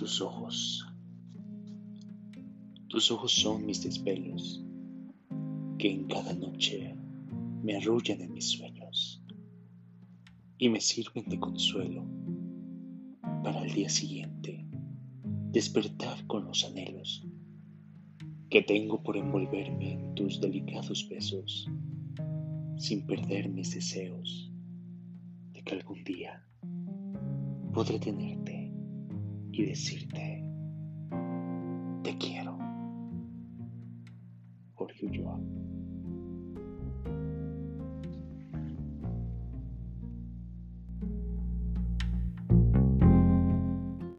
tus ojos. Tus ojos son mis desvelos que en cada noche me arrullan en mis sueños y me sirven de consuelo para el día siguiente despertar con los anhelos que tengo por envolverme en tus delicados besos sin perder mis deseos de que algún día podré tenerte y decirte te quiero. Jorge Ulloa.